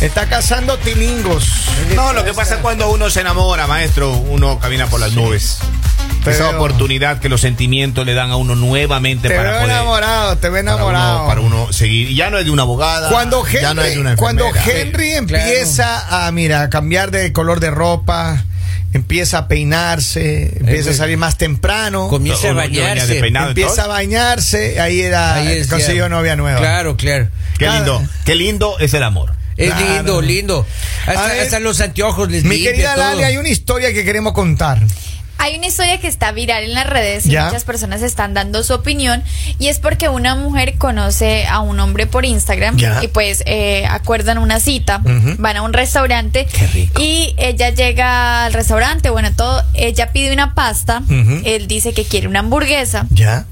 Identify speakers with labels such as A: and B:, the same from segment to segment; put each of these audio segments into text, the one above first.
A: Está cazando tilingos.
B: No, lo que pasa es cuando uno se enamora, maestro, uno camina por las nubes.
A: Te
B: Esa
A: veo.
B: oportunidad que los sentimientos le dan a uno nuevamente
A: Te
B: para
A: veo
B: poder
A: enamorado, te veo
B: para
A: enamorado.
B: uno, para uno seguir. Ya no es de una abogada.
A: Cuando
B: ya no es de
A: Henry,
B: una
A: cuando. Henry empieza a, mira, a cambiar de color de ropa, empieza a peinarse, empieza a salir más temprano,
C: Comienza a bañarse.
A: empieza a bañarse, ahí era,
C: Ahí es
A: consiguió novia nueva.
C: Claro, claro.
B: Qué
A: Cada-
B: lindo, qué lindo es el amor.
C: Es
A: Claro.
C: lindo, lindo. Hasta,
A: ver,
C: hasta los anteojos les
A: Mi
C: limpia
A: querida. Lali, hay una historia que queremos contar.
D: Hay una historia que está viral en las redes y
A: Ya.
D: muchas personas están dando su opinión y es porque una mujer conoce a un hombre por Instagram
A: Ya.
D: y pues eh, acuerdan una cita, van a un restaurante
C: Qué rico.
D: y ella llega al restaurante, bueno, todo, ella pide una pasta, él dice que quiere una hamburguesa,
A: ¿Ya?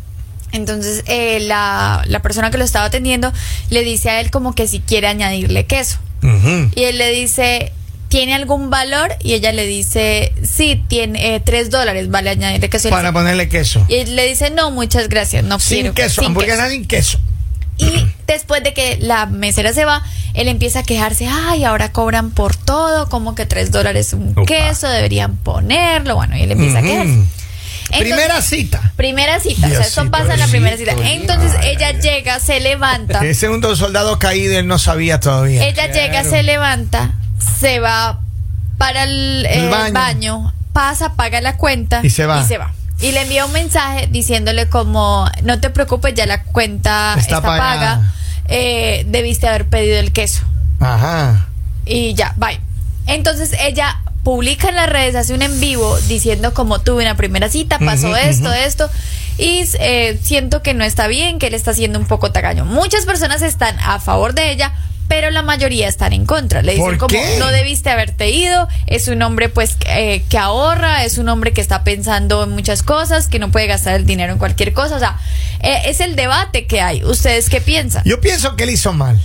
D: Entonces eh, la, la persona que lo estaba atendiendo le dice a él como que si quiere añadirle queso. Y él le dice, ¿tiene algún valor? Y ella le dice, sí, tiene eh, tres dólares, vale añadirle queso.
A: Para ponerle queso.
D: Y él le dice, no, muchas gracias, no
A: Sin
D: quiero
A: queso,
D: sin
A: hamburguesa sin queso.
D: queso". Y después de que la mesera se va, él empieza a quejarse, ay, ahora cobran por todo, como que tres dólares un
B: Opa.
D: queso, deberían ponerlo. Bueno, y él empieza a quejarse. Entonces-
A: Primera cita.
D: Primera cita, o sea,
A: Diosito,
D: pasa en la primera cita. Entonces ella llega, se levanta.
A: Ese segundo soldado caído, él no sabía todavía.
D: Ella
C: Claro.
D: llega, se levanta, se va para el,
A: El
D: el
A: baño.
D: baño. pasa, paga la cuenta
A: Y se va.
D: Y se va. Y le envía un mensaje diciéndole como, no te preocupes, ya la cuenta
A: Está
D: paga. Eh, debiste haber pedido el queso.
A: Ajá.
D: Y ya, bye. Entonces ella publica en las redes, hace un en vivo diciendo como tuve una primera cita, pasó esto, esto. Y eh, siento que no está bien, que él está siendo un poco tacaño. Muchas personas están a favor de ella, pero la mayoría están en contra. Le dicen
A: ¿Por
D: como
A: qué?
D: no debiste haberte ido, es un hombre pues eh, que ahorra, es un hombre que está pensando en muchas cosas, que no puede gastar el dinero en cualquier cosa. O sea, eh, es el debate que hay. ¿Ustedes qué piensan?
A: Yo pienso que él hizo mal.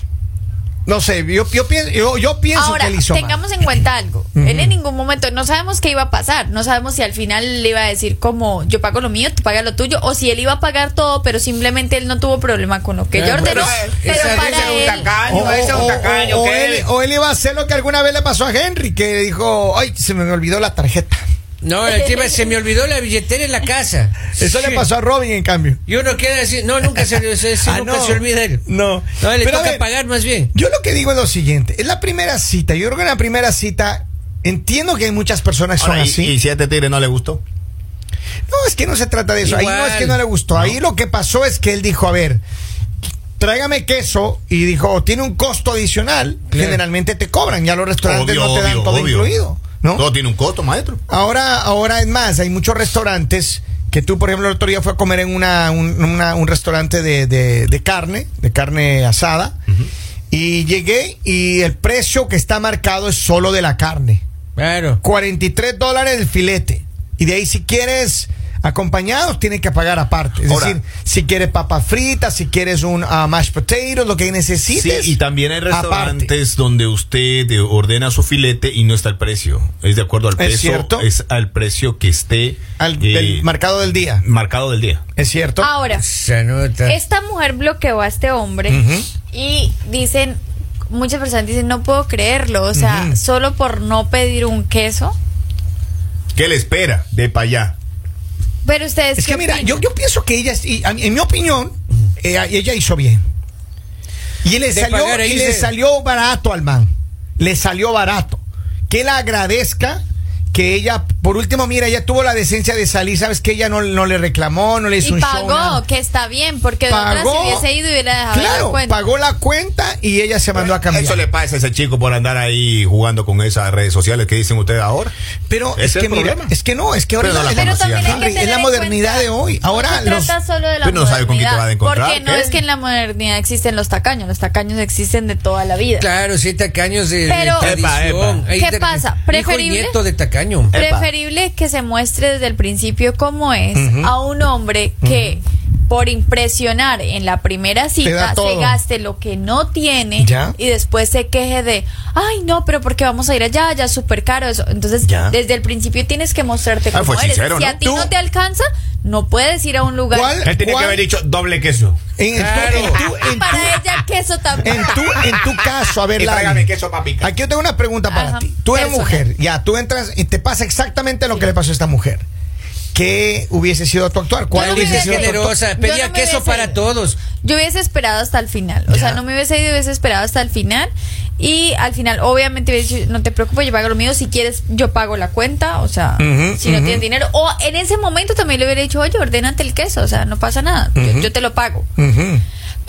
A: No sé, yo, yo, pienso, yo, yo pienso
D: Ahora,
A: que él hizo
D: tengamos
A: mal.
D: en cuenta algo. Él en ningún momento, no sabemos qué iba a pasar. No sabemos si al final le iba a decir como yo pago lo mío, tú pagas lo tuyo, o si él iba a pagar todo, pero simplemente él no tuvo problema con lo que
C: Claro,
D: yo ordenó.
C: pero
D: Pero,
C: esa-
D: para
B: ese es un
D: él,
B: tacaño.
A: O,
B: ese es un
A: o-
B: tacaño,
A: o- o
B: ¿qué?
A: él, o él iba a hacer lo que alguna vez le pasó a Henry, que dijo, ay, se me olvidó la tarjeta.
C: No, el tema, se me olvidó la billetera en la casa.
A: Eso le pasó a Robin, en cambio.
C: Y uno queda así, no, nunca se, se- se-
A: Ah,
C: nunca
A: no.
C: se olvida él.
A: No.
C: No, le
A: Pero
C: toca
A: ver,
C: pagar más bien.
A: Yo lo que digo es lo siguiente, es la primera cita. Yo creo que en la primera cita entiendo que hay muchas personas que son
B: Ahora, y,
A: así.
B: y si a este tigre no le gustó.
A: No, es que no se trata de eso. Ahí no es que no le gustó. Ahí lo que pasó es que él dijo, a ver, tráigame queso y dijo, tiene un costo adicional.
C: Claro.
A: Generalmente te cobran, ya los restaurantes
B: Obvio,
A: no te dan
B: obvio,
A: todo
B: obvio.
A: incluido. ¿No?
B: Todo tiene un costo, maestro.
A: Ahora, ahora es más, hay muchos restaurantes que tú, por ejemplo, el otro día fue a comer en una, un, una- un restaurante de, de- de carne, de carne asada, y llegué y el precio que está marcado es solo de la carne.
C: Claro.
A: 43 dólares el filete. Y de ahí si quieres acompañados, tienes que pagar aparte. Es
B: Ahora-
A: decir, si quieres papas fritas, si quieres un ah, mashed potatoes, lo que
B: Sí,
A: necesites.
B: y también hay
A: aparte.
B: restaurantes donde usted eh, ordena su filete y no está el precio. Es de acuerdo al
A: ¿Es
B: peso.
A: cierto?
B: Es al precio que esté
A: Al
B: eh,
A: del marcado del día.
B: marcado del día.
A: ¿Es cierto?
D: Ahora,
C: Se nota.
D: esta mujer bloqueó a este hombre y dicen, muchas personas dicen, no puedo creerlo, o sea, solo por no pedir un queso.
B: ¿Qué le espera de para allá?
D: Pero ustedes
A: Es que mira, yo, yo pienso que ella, y a mí- en mi opinión, ella, ella hizo bien. Y le, salió,
C: pagar
A: y le salió barato al man. Le salió barato. Que él agradezca que ella, por último, mira, ella tuvo la decencia de salir, sabes que ella no, no le reclamó, no le hizo
D: y
A: un show.
D: pagó,
A: nada.
D: que está bien, porque de otra
A: Pagó.
D: se hubiese ido y hubiera dejado
A: Claro,
D: la cuenta.
A: pagó la cuenta y ella se mandó a cambiar.
B: Eso le pasa a ese chico por andar ahí jugando con esas redes sociales que dicen ustedes ahora.
A: Pero es
B: es
A: que
B: el
A: mira,
B: problema.
A: es que no, es que ahora
B: Pero no la
D: Pero
B: conocía,
D: también
B: ¿no?
D: hay que
A: Henry, es la modernidad
D: cuenta-
A: de hoy. Ahora
D: no se
A: los-
D: trata solo de la
B: Tú no sabes con quién te
D: modernidad,
B: vas a encontrar,
D: Porque no
B: ¿qué?
D: es que en la modernidad existen los tacaños, los tacaños existen de toda la vida.
C: Claro, sí, tacaños de, de
D: Pero-
C: tradición.
B: Epa, epa.
C: Ahí
D: ¿Qué pasa?
C: hijo y
D: ¿Preferible?
C: nieto de tacaño.
B: Epa.
D: Que se muestre desde el principio cómo es a un hombre que por impresionar en la primera cita se gaste lo que no tiene
A: Ya.
D: y después se queje de, ay no, pero porque vamos a ir allá, ya es súper caro eso. Entonces,
A: Ya.
D: desde el principio tienes que mostrarte
B: Ah,
D: eres.
B: sincero,
D: si
B: ¿no?
D: a ti
A: Tú-
D: no te alcanza, no puedes ir a un lugar.
A: ¿Cuál?
B: Él tenía
A: ¿Cuál?
B: que haber dicho doble queso.
A: En,
C: Claro.
A: tu, en tu- en tu-
D: Para ella queso también.
A: en tu, en tu caso, a ver, Lali,
B: queso, papica.
A: Aquí yo tengo una pregunta para
D: Ajá.
A: ti. Tú eres
D: Personal.
A: mujer, ya, tú entras y te pasa exactamente lo que le pasó a esta mujer. ¿Qué hubiese sido tu actuar? ¿Cuál
D: no
A: hubiese sido
C: generosa, pedía
D: no
C: queso
D: hubiese
C: para
D: ido.
C: todos.
D: Yo hubiese esperado hasta el final. O
A: Ya.
D: sea, no me hubiese ido, hubiese esperado hasta el final. Y al final, obviamente, hubiese dicho, no te preocupes, yo pago lo mío. Si quieres, yo pago la cuenta. O sea, si no tienes dinero. O en ese momento también le hubiera dicho, oye, ordénate el queso. O sea, no pasa nada. Yo- yo, te lo pago.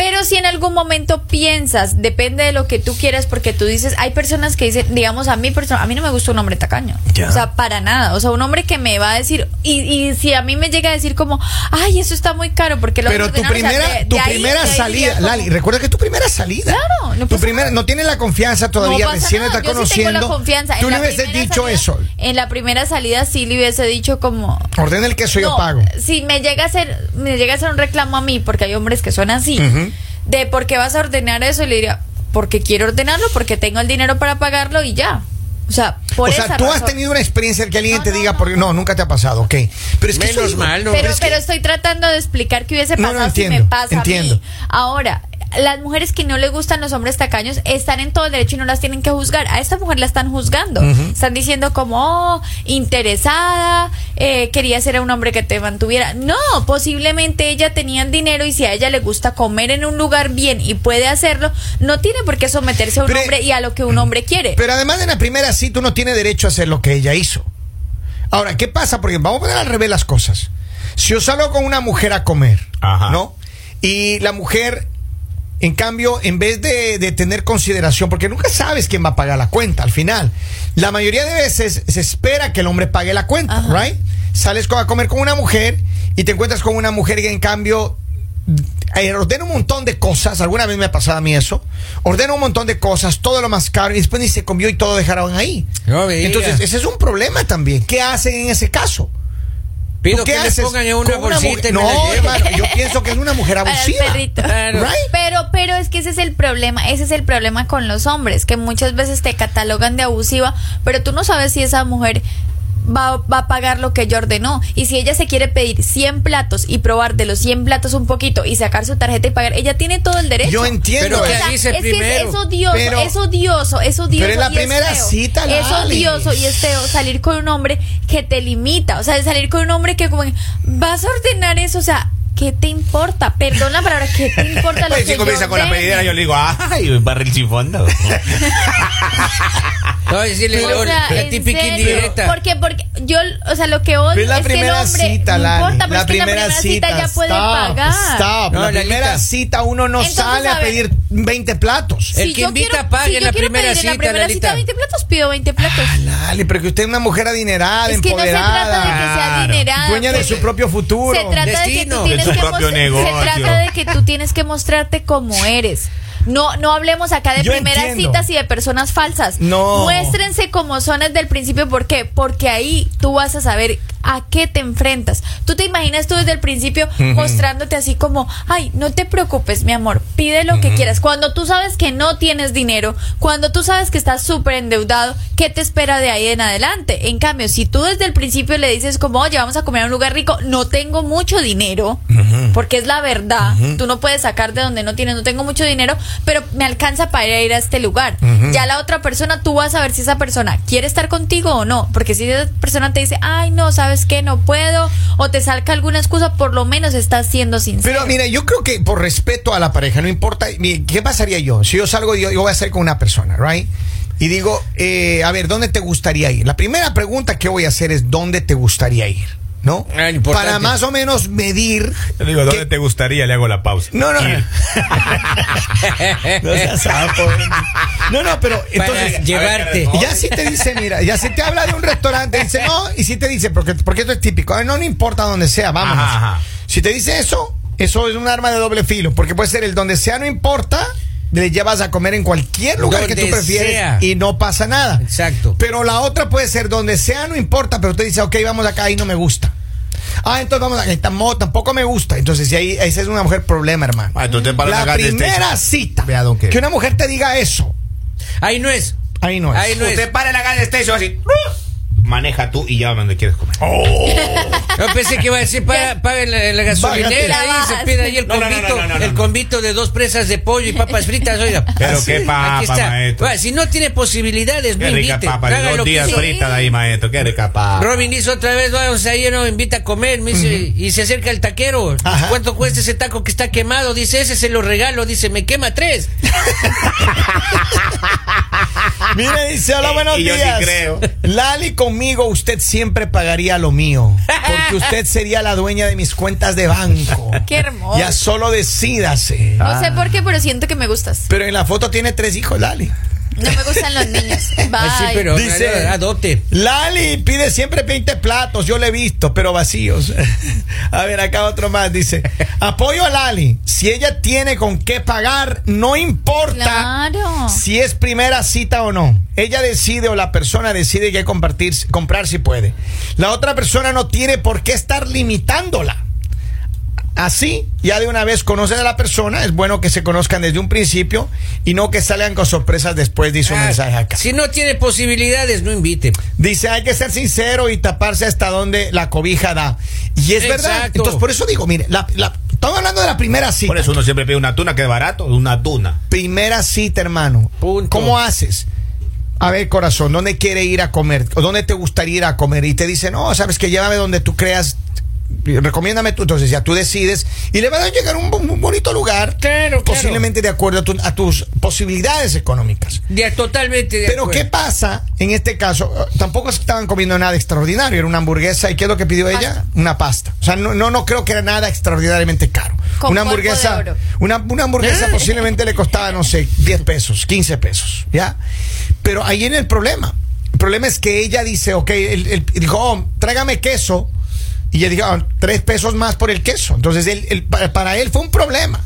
D: Pero si en algún momento piensas, depende de lo que tú quieras, porque tú dices, hay personas que dicen, digamos, a mí, persona, a mí no me gusta un hombre tacaño.
A: Ya.
D: O sea, para nada. O sea, un hombre que me va a decir, y, y si a mí me llega a decir como, ay, eso está muy caro, porque lo
A: Pero tu
D: ordenaron", o sea,
A: primera,
D: de-
A: tu
D: de ahí-
A: primera salida,
D: como,
A: Lali, recuerda que tu primera salida.
D: Claro, no
A: tu primera, no tienes la confianza todavía,
D: no
A: recién
D: nada,
A: está
D: yo sí tengo
A: conociendo.
D: la confianza.
A: Tú le hubieses dicho
D: salida-
A: eso.
D: En la primera salida sí le hubiese dicho como,
A: Ordena el queso, yo
D: no,
A: pago.
D: Si me llega a hacer, me llega a hacer un reclamo a mí, porque hay hombres que son así,
A: Ujú.
D: De por qué vas a ordenar eso, y le diría, porque quiero ordenarlo, porque tengo el dinero para pagarlo y ya. O sea, por
A: o sea,
D: esa
A: tú has tenido una experiencia en que alguien
D: No,
A: te
D: no,
A: diga,
D: no,
A: porque no, nunca te ha pasado, ok. Pero es que
C: Menos mal, no.
D: Pero,
A: es que-
D: pero estoy tratando de explicar qué hubiese
A: No, no,
D: pasado si
A: entiendo,
D: me pasa
A: entiendo.
D: a mí. Ahora, las mujeres que no les gustan los hombres tacaños están en todo el derecho y no las tienen que juzgar. A esta mujer la están juzgando. Están diciendo como, oh, interesada, eh, quería ser un hombre que te mantuviera. No, posiblemente ella tenía dinero y si a ella le gusta comer en un lugar bien y puede hacerlo, no tiene por qué someterse a un
A: Pero-
D: hombre y a lo que un hombre quiere.
A: Pero además de la primera sí, tú no tienes derecho a hacer lo que ella hizo. Ahora, ¿qué pasa? Porque vamos a poner al revés las cosas. Si yo salgo con una mujer a comer,
B: Ajá.
A: ¿no? Y la mujer, en cambio, en vez de, de tener consideración, porque nunca sabes quién va a pagar la cuenta al final, la mayoría de veces se espera que el hombre pague la cuenta,
D: Ajá.
A: ¿right? Sales a comer con una mujer y te encuentras con una mujer que en cambio eh, ordena un montón de cosas, alguna vez me ha pasado a mí eso, ordena un montón de cosas, todo lo más caro y después ni se comió y todo dejaron ahí.
C: No.
A: Entonces, ese es un problema también. ¿Qué hacen en ese caso?
C: Pido
A: ¿Tú qué
C: que le pongan en una bolsita y
A: No,
C: la lleven.
A: hermano, yo pienso que es una mujer
D: Para el
A: abusiva.
D: perrito.
C: Claro.
A: Right?
D: Pero, pero es que ese es el problema, ese es el problema con los hombres, que muchas veces te catalogan de abusiva, pero tú no sabes si esa mujer va, va a pagar lo que ella ordenó. Y si ella se quiere pedir 100 platos y probar de los 100 platos un poquito y sacar su tarjeta y pagar, ella tiene todo el derecho.
A: Yo entiendo.
C: Pero
D: O
C: ¿qué
A: eso.
D: sea,
C: dice
D: es que es,
C: primero?
D: es odioso,
A: Pero-
D: es odioso, es odioso.
A: Pero es la
D: y
A: primera cita,
D: Es
A: Lali.
D: odioso y es feo salir con un hombre que te limita. O sea, de salir con un hombre que como, vas a ordenar eso, o sea, ¿qué te importa? Perdona la palabra, ¿qué te importa lo
B: Pues
D: que
B: si comienza
D: yo
B: con la pedidera, yo le digo, ay, barril sin fondo.
C: No, decirle
D: O sea,
C: la
D: en
C: típica
D: serio.
C: indirecta.
D: Porque, porque yo, o sea, lo que odio
A: Pero es la
D: es que el
A: primera
D: hombre
A: cita,
D: no importa, pero
A: la
D: es que en la
A: primera
D: primera cita, ya puede
A: stop,
D: pagar.
A: Stop.
C: No,
A: la
C: Lalita.
A: primera cita uno no
D: Entonces,
A: sale a,
D: ver.
A: pedir 20 platos.
C: El que invita,
D: quiero-
C: pague
D: si
C: en
D: yo
C: la
D: quiero
C: primera
D: pedir en la
C: cita,
D: primera
C: Lalita.
D: cita 20 platos, pido 20 platos.
A: Ah, Lali, pero que usted es una mujer adinerada,
D: es que no se
A: empoderada.
D: trata de que sea
B: Claro.
D: adinerada.
A: Dueña de su propio futuro.
D: Se trata de que
C: Destino.
D: tú tienes
B: De
D: que. Se trata de que tú tienes que mostrarte como eres. No, no hablemos acá de
A: Yo
D: primeras
A: entiendo.
D: citas y de personas falsas.
A: No.
D: Muéstrense como son desde el principio. ¿Por qué? Porque ahí tú vas a saber a qué te enfrentas. Tú te imaginas tú desde el principio mostrándote así como, ay, no te preocupes, mi amor, pide lo que quieras. Cuando tú sabes que no tienes dinero, cuando tú sabes que estás súper endeudado, ¿qué te espera de ahí en adelante? En cambio, si tú desde el principio le dices como, oye, vamos a comer a un lugar rico, no tengo mucho dinero, porque es la verdad, tú no puedes sacar de donde no tienes, no tengo mucho dinero, pero me alcanza para ir a este lugar. Ya la otra persona, tú vas a ver si esa persona quiere estar contigo o no, porque si esa persona te dice, ay, no, ¿sabes qué? No puedo, o te salga alguna excusa, por lo menos estás siendo sincero.
A: Pero mira, yo creo que por respeto a la pareja, no importa, ¿qué pasaría yo? Si yo salgo, yo, yo voy a salir con una persona, ¿right? Y digo, eh, a ver, ¿dónde te gustaría ir? La primera pregunta que voy a hacer es, ¿dónde te gustaría ir? ¿No?
C: Ah.
A: Para más o menos medir.
B: Le digo, ¿dónde
A: que-
B: te gustaría? Le hago la pausa.
A: No, no. No seas sapo. No, no, pero entonces.
C: Para llevarte.
A: Ya si te dice, mira, ya si te habla de un restaurante, dice no, y si te dice, porque, porque esto es típico, "Ay, no, no importa donde sea, vámonos.
B: Ajá, ajá.
A: Si te dice eso, eso es un arma de doble filo, porque puede ser el donde sea, no importa, le llevas a comer en cualquier lugar que tú prefieres
C: sea.
A: y no pasa nada.
C: Exacto.
A: Pero la otra puede ser donde sea, no importa, pero usted dice, ok, vamos acá y no me gusta. Ah, entonces vamos a esta mo- tampoco me gusta. Entonces, si ahí, esa es una mujer problema, hermano.
B: Ah, entonces para
A: la primera cita
B: Vea, don, ¿qué?
A: que una mujer te diga eso,
C: Ahí no es.
A: ahí no es.
C: Ahí no es.
B: Usted para en la gas de station así. Maneja tú y ya donde quieres comer.
C: Yo pensé que iba a decir, paga, paga en la, gasolinera y se pide ahí el
B: No, no, no,
C: convito,
B: no, no, no,
C: el convito de dos presas de pollo y papas fritas, oiga.
B: Pero
C: Así,
B: qué
C: aquí
B: papa,
C: está.
B: maestro.
C: Si no tiene posibilidades, no
B: Qué rica
C: invite.
B: papa, de dos
C: que
B: días
C: quiera.
B: frita de ahí, maestro. Qué rica papa.
C: Robin dice otra vez, vamos ahí, no, invita a comer, me dice, y se acerca el taquero.
A: Ajá.
C: ¿Cuánto cuesta ese taco que está quemado? Dice, ese se lo regalo, dice, me quema tres.
A: Mire, dice, hola,
B: Eh,
A: buenos
B: y yo sí
A: días.
B: creo.
A: Lali, conmigo usted siempre pagaría lo mío. Porque usted sería la dueña de mis cuentas de banco.
D: Qué hermoso.
A: Ya solo decídase.
D: No sé por qué, pero siento que me gustas.
A: Pero en la foto tiene tres hijos, Lali.
D: No me gustan los niños. Bye.
C: Sí, pero
A: Dice-
C: adopte.
A: Lali pide siempre 20 platos, yo le he visto, pero vacíos. A ver, acá otro más dice, apoyo a Lali, si ella tiene con qué pagar, no importa
D: Claro.
A: si es primera cita o no. Ella decide o la persona decide qué compartir, comprar si puede. La otra persona no tiene por qué estar limitándola. Así, ya de una vez conocen a la persona, es bueno que se conozcan desde un principio y no que salgan con sorpresas después, dice un
C: Ah,
A: mensaje acá.
C: Si no tiene posibilidades, no invite.
A: Dice, hay que ser sincero y taparse hasta donde la cobija da. Y es verdad. Entonces, por eso digo, mire, la, la- estamos hablando de la primera cita.
B: Por eso uno siempre pide una tuna que es barato, una tuna.
A: Primera cita, hermano.
C: Punto.
A: ¿Cómo haces? A ver, corazón, ¿dónde quiere ir a comer? ¿O dónde te gustaría ir a comer? Y te dice, no, sabes que llévame donde tú creas. Recomiéndame tú. Entonces ya tú decides y le van a llegar a un, bonito lugar.
C: Claro, claro.
A: Posiblemente de acuerdo a, tu- a tus posibilidades económicas.
C: Ya, totalmente de
A: Pero
C: acuerdo.
A: ¿qué pasa en este caso? Eh, Tampoco estaban comiendo nada extraordinario, era una hamburguesa y ¿qué es lo que pidió ella? Una pasta. O sea, no, no, no creo que era nada extraordinariamente caro.
D: Con
A: una hamburguesa, una, una hamburguesa
C: ¿Eh?
A: posiblemente le costaba, no sé, 10 pesos, 15 pesos, ¿ya? Pero ahí viene el problema. El problema es que ella dice, ok, él, él dijo, oh, tráigame queso. Y ella dijo, "Ah, tres pesos más por el queso. Entonces, él, él- para, para él fue un problema.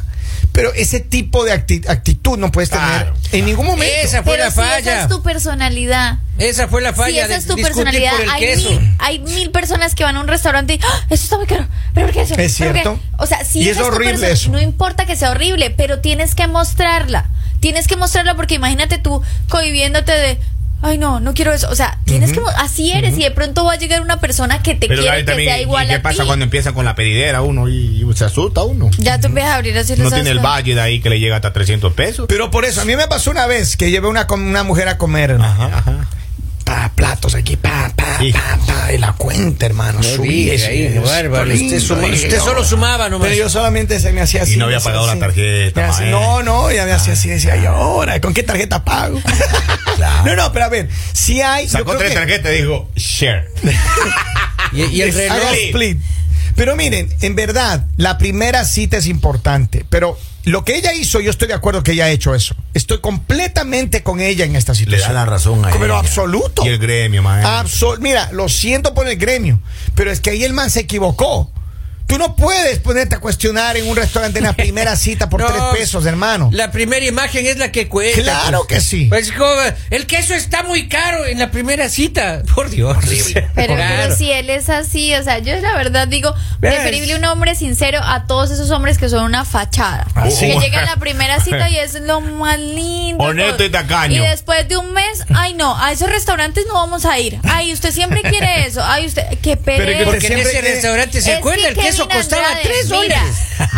A: Pero ese tipo de acti- actitud no puedes tener
B: Claro.
A: en ningún momento.
C: Esa fue
D: Pero
C: la
D: si esa
C: falla.
D: es tu personalidad.
C: Esa fue la
D: Si
C: falla
D: esa
C: de
D: es tu personalidad,
C: por el
D: hay
C: queso.
D: mil, hay mil personas que van a un restaurante y ¡Ah! eso está muy caro. ¿Pero por qué eso?
A: Es
D: ¿Pero qué?".
A: cierto.
D: O sea, si
A: Y
D: esa
A: es horrible eso.
D: No importa que sea horrible, pero tienes que mostrarla. Tienes que mostrarla porque imagínate tú cohibiéndote de. Ay, no, no quiero eso. O sea, tienes que. Así eres. Y de pronto va a llegar una persona que te
B: Pero
D: quiere que
B: también,
D: sea igual
B: ¿y qué
D: a
B: pasa
D: ti.
B: cuando empieza con la pedidera uno y, y se asusta uno?
D: Ya tú empiezas a abrir así
B: No tiene el valle de ahí que le llega hasta 300 pesos.
A: Pero por eso, a mí me pasó una vez que llevé una, com- una mujer a comer, hermano.
B: Ajá, ajá.
A: Pa, platos aquí, pa, pa,
B: Sí.
A: pa, pa, y la cuenta, hermano.
C: No
A: subí,
C: ahí,
A: es
C: bárbaro.
A: lindo,
C: Usted, suma-
A: y
C: usted solo sumaba nomás.
A: Pero yo solamente se me hacía así.
B: no había pagado la tarjeta,
A: hacía- no, no, ya me hacía así, decía yo, ahora, ¿con qué tarjeta pago?
B: Claro.
A: No, no, pero a ver, si hay.
B: Sacó tres
A: que-
B: tarjetas y dijo, share.
C: y, y el reloj.
A: Split. Pero miren, en verdad, la primera cita es importante. Pero lo que ella hizo, yo estoy de acuerdo que ella ha hecho eso. Estoy completamente con ella en esta
B: Le
A: situación.
B: da la razón a
A: Pero
B: ella.
A: absoluto.
B: Y el gremio, maestro.
A: Absol- Mira, lo siento por el gremio, pero es que ahí el man se equivocó. Tú no puedes ponerte a cuestionar en un restaurante en la primera cita por
C: No,
A: tres pesos, hermano.
C: La primera imagen es la que cuenta.
A: Claro que sí.
C: Pues como, el queso está muy caro en la primera cita. Por Dios. Horrible.
D: Pero, pero si él es así, o sea, yo la verdad digo,
A: ¿Ves?
D: preferible un hombre sincero a todos esos hombres que son una fachada.
B: Así.
D: Que llegan a la primera cita y es lo más lindo.
B: Honesto y tacaño.
D: Y después de un mes, ay no, a esos restaurantes no vamos a ir. Ay, usted siempre quiere eso. Ay, usted, qué
A: Pero
D: pereza.
A: que
C: Porque en ese restaurante, ¿se
D: Es
C: acuerda?
D: que
C: El queso
D: Kevin
C: costaba
D: Andrade,
C: 3
D: mira.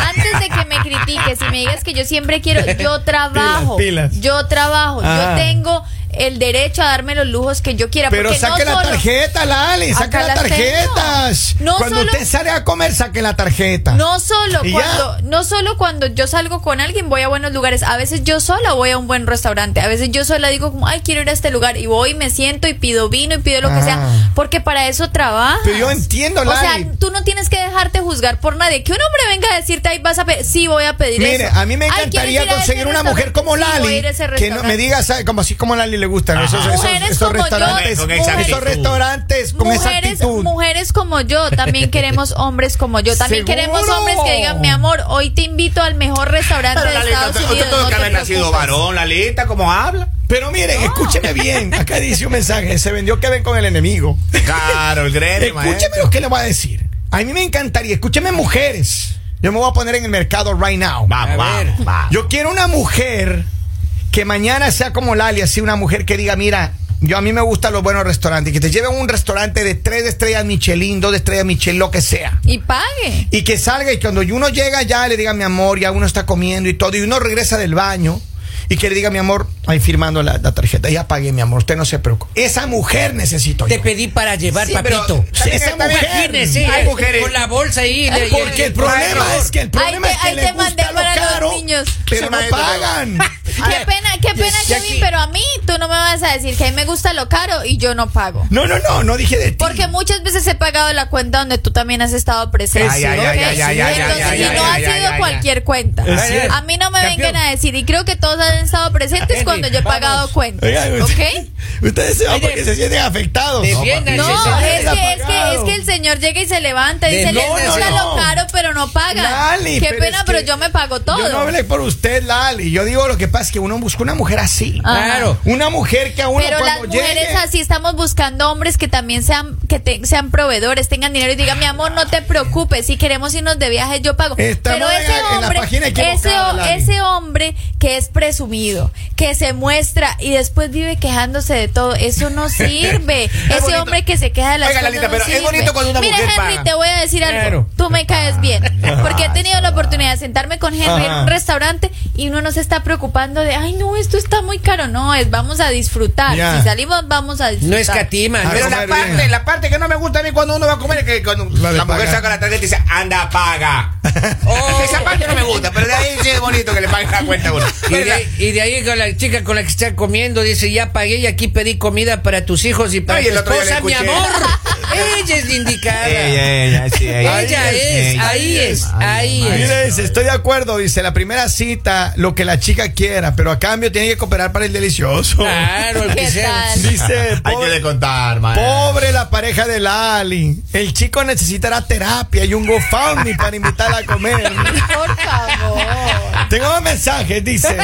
D: Antes de que me critiques y me digas que yo siempre quiero, yo trabajo,
A: Pilas, pilas.
D: yo trabajo,
A: Ah.
D: yo tengo el derecho a darme los lujos que yo quiera.
A: Pero saque
D: no
A: la
D: solo-
A: tarjeta, Lali, saque las tarjetas.
D: No
A: Cuando
D: solo-
A: usted sale a comer, saque la tarjeta.
D: No solo
A: ¿Y ya?
D: cuando, no solo cuando yo salgo con alguien voy a buenos lugares, a veces yo sola voy a un buen restaurante, a veces yo sola digo como, ay, quiero ir a este lugar y voy, me siento y pido vino y pido lo que
A: Ah.
D: sea, porque para eso trabajas.
A: Pero yo entiendo,
D: O sea,
A: Lali.
D: tú no tienes que dejarte juzgar por nadie. Que un hombre venga a decirte, ay, vas a pedir, sí, voy a pedir
A: Mire,
D: eso.
A: a mí me
D: Ay, ¿quieres
A: encantaría conseguir una mujer como
D: Sí,
A: Lali
D: ese
A: que no, me diga, ¿sabe? como así como Lali le gustan esos, esos-
D: Mujeres
A: esos
D: como yo,
A: restaurantes,
B: con esa
A: esos
B: actitud.
A: restaurantes con esa
D: mujeres,
A: actitud.
D: mujeres como yo, también queremos hombres como yo. También
A: ¿Seguro?
D: queremos hombres que digan, mi amor, hoy te invito al mejor restaurante
B: Pero
D: de
B: Lalita,
D: Estados
B: usted,
D: Unidos.
B: usted tuvo
D: no
B: que haber nacido
D: preocupes".
B: varón, Lalita, ¿cómo habla?
A: Pero miren, escúcheme bien. Acá dice un mensaje, se vendió que ven con el enemigo.
B: Claro, el gremio,
A: Escúcheme lo que le voy a decir. A mí me encantaría, escúcheme mujeres. Yo me voy a poner en el mercado right now.
B: Vamos, vamos, vamos.
A: Yo quiero una mujer que mañana sea como Lali, así una mujer que diga, mira, yo a mí me gustan los buenos restaurantes, que te lleven a un restaurante de tres estrellas Michelin, dos estrellas Michelin, lo que sea.
D: Y pague.
A: Y que salga y cuando uno llega ya le diga mi amor, ya uno está comiendo y todo, y uno regresa del baño y que le diga mi amor, ahí firmando la, la tarjeta, ya pagué mi amor, usted no se preocupe. Esa mujer necesito
C: Te
A: yo.
C: pedí para llevar,
B: Sí,
C: papito.
A: esa mujer.
C: Imagínese,
B: Hay
C: eh,
B: mujeres-
C: con la bolsa ahí.
A: Porque el problema es que el problema
D: Ahí te-
A: es que le gusta lo
D: para los
A: caro,
D: niños.
A: pero
B: Se
A: no
B: me-
A: pagan.
D: Qué pena, qué pena, Kevin,
C: aquí-
D: pero a mí tú no me vas a decir que a mí me gusta lo caro y yo no pago.
A: No, no, no, no dije de ti.
D: Porque muchas veces he pagado la cuenta donde tú también has estado presente.
B: Ay, ay,
D: ¿ok?
B: ay, ay, ay, ay,
D: Entonces,
B: ay,
D: y no ha sido cualquier cuenta. A mí no me vengan a decir, y creo que todos han estado presentes cuando yo he pagado cuentas.
A: Oigan,
D: ¿Ok?
A: usted- Ustedes se van porque se sienten afectados.
D: No, es que, es, que, es que el señor llega y se levanta y dice,
C: no,
D: les gusta
A: no.
D: lo caro, pero no paga.
A: Lali,
D: Qué
A: pero
D: pena, pero
A: que
D: yo me pago todo.
A: Yo no hablé por usted, Lali. Yo digo lo que pasa es que uno busca una mujer así.
C: Claro.
A: Una mujer que a uno
D: Pero las
A: cuando
D: mujeres
A: llegue-
D: así estamos buscando hombres que también sean que te- sean proveedores, tengan dinero y digan, mi amor, no te preocupes, si queremos irnos de viaje yo pago.
A: Estamos
D: Pero
A: en
D: ese
A: en la
D: hombre,
A: página
D: ese, ese hombre que es presumido, que se muestra y después vive quejándose de todo, eso no sirve. ese
B: bonito.
D: hombre que se queja de las
B: Oiga,
D: cosas
B: Lalita,
D: no
B: pero es
D: sirve.
B: bonito cuando una
D: Mira,
B: mujer
D: Henry,
B: paga.
D: te voy a decir algo.
C: Claro.
D: Tú me caes bien, porque he tenido la oportunidad de sentarme con Henry en
A: Ajá.
D: un restaurante y uno no se está preocupando de, ay, no, esto está muy caro. No, es vamos a disfrutar.
A: Ya.
D: Si salimos, vamos a disfrutar.
C: No escatima.
A: A
C: no
B: Pero la parte,
A: bien.
B: la parte que no me gusta a mí cuando uno va a comer es que cuando
A: La
B: la, mujer saca la tarjeta y dice, anda, paga.
C: Oh.
B: Esa parte no me gusta, pero de ahí sí es bonito que le paguen la cuenta a uno.
C: Y de, ahí- y de ahí con la chica con la que está comiendo dice, ya pagué y aquí pedí comida para tus hijos y para
B: No, y
C: tu esposa, mi amor. Ella es la indicada.
B: ella, sí,
C: Ella es, ahí es, ahí es.
A: Mire, dice, estoy de acuerdo, dice, la primera cita, lo que la chica quiera, pero a cambio tiene que cooperar para el delicioso.
C: Claro, el que
D: ¿Qué
C: sea.
D: tal?
A: Dice,
B: Hay que
A: pobre,
B: le contar, man.
A: pobre la pareja de Lali. El chico necesitará terapia y un GoFundMe para invitarla a comer.
D: Por favor.
A: Tengo un mensaje, dice.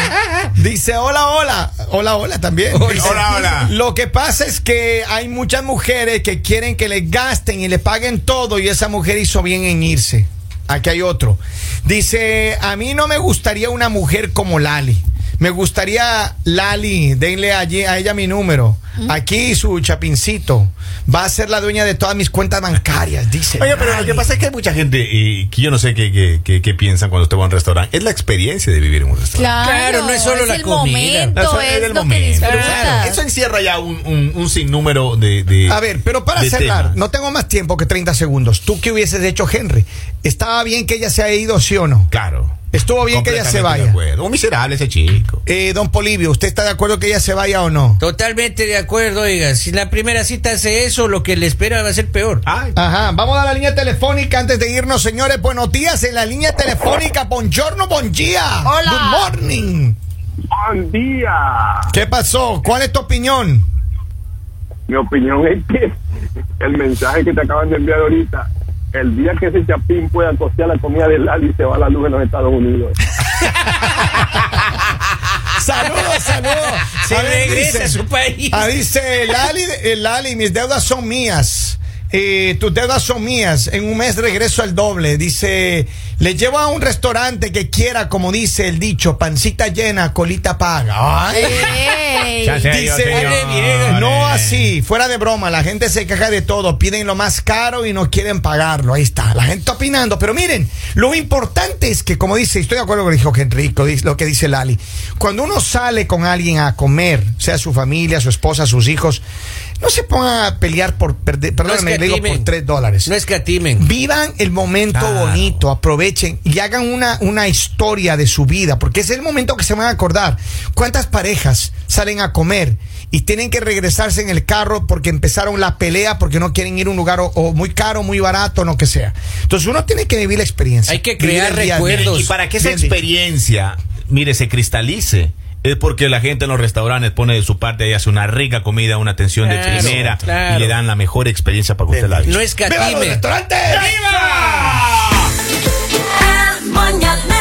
A: Dice, hola, hola. Hola, hola también. Dice,
B: hola, hola.
A: Lo que pasa es que hay muchas mujeres que quieren que les gasten y le paguen todo y esa mujer hizo bien en irse. Aquí hay otro. Dice, a mí no me gustaría una mujer como Lali. Me gustaría, Lali, denle allí a ella mi número. Aquí su chapincito. Va a ser la dueña de todas mis cuentas bancarias, dice.
B: Oye, pero lo que pasa es que hay mucha gente y que yo no sé qué, qué, qué, qué piensan cuando usted va a un restaurante. Es la experiencia de vivir en un restaurante.
D: Claro,
C: Claro, no es solo la
D: el
C: comida.
D: momento,
B: Eso
D: es,
B: del
D: lo que
B: momento.
D: disfrutas.
B: Claro, Eso encierra ya un, un, un sinnúmero de, de-
A: A ver, pero para cerrar,
B: temas.
A: no tengo más tiempo que 30 segundos. ¿Tú qué hubieses hecho, Henry? ¿Estaba bien que ella se haya ido, sí o no?
B: Claro.
A: Estuvo bien que ella se vaya.
B: acuerdo. Un miserable ese chico.
A: Eh, don Polivio, ¿usted está de acuerdo que ella se vaya o no?
C: Totalmente de acuerdo, oiga. Si la primera cita hace eso, lo que le espera va a ser peor.
B: Ay.
A: Ajá, vamos a la línea telefónica antes de irnos, señores. Buenos días en la línea telefónica. Buongiorno, buen día.
D: Hola.
A: Good morning.
E: Buen día.
A: ¿Qué pasó? ¿Cuál es tu opinión?
E: Mi opinión es que el mensaje que te acaban de enviar ahorita, el día que ese chapín pueda costear la comida del Lali, se va a la luz en los Estados Unidos.
A: Saludos, saludos.
C: Se
A: A ver,
C: regresa
A: dice-
C: a su país.
A: Ah, dice Lali, eh, Lali, mis deudas son mías. Eh, tus deudas son mías. En un mes regreso al doble. Dice, le llevo a un restaurante que quiera, como dice el dicho, pancita llena, colita paga. Ay.
D: Ey.
A: Dice, no así, fuera de broma, la gente se queja de todo, piden lo más caro y no quieren pagarlo, ahí está, la gente está opinando, pero miren, lo importante es que, como dice, estoy de acuerdo con lo que dijo Enrico, lo que dice Lali, cuando uno sale con alguien a comer, sea su familia, su esposa, sus hijos, no se pongan a pelear por, perder, perdóname, le digo por
C: escatimen.
A: tres dólares.
C: No escatimen.
A: Vivan el momento
B: Claro.
A: bonito, aprovechen y hagan una, una historia de su vida, porque es el momento que se van a acordar. ¿Cuántas parejas salen a comer y tienen que regresarse en el carro porque empezaron la pelea, porque no quieren ir a un lugar o, o muy caro, muy barato, no que sea? Entonces uno tiene que vivir la experiencia.
C: Hay que crear recuerdos.
B: Y para que esa experiencia, mire, se cristalice, es porque la gente en los restaurantes pone de su parte y hace una rica comida, una atención de primera
C: claro.
B: y le dan la mejor experiencia para que usted la viva.
C: No
A: ¡Viva los restaurantes!
B: ¡Viva!
F: El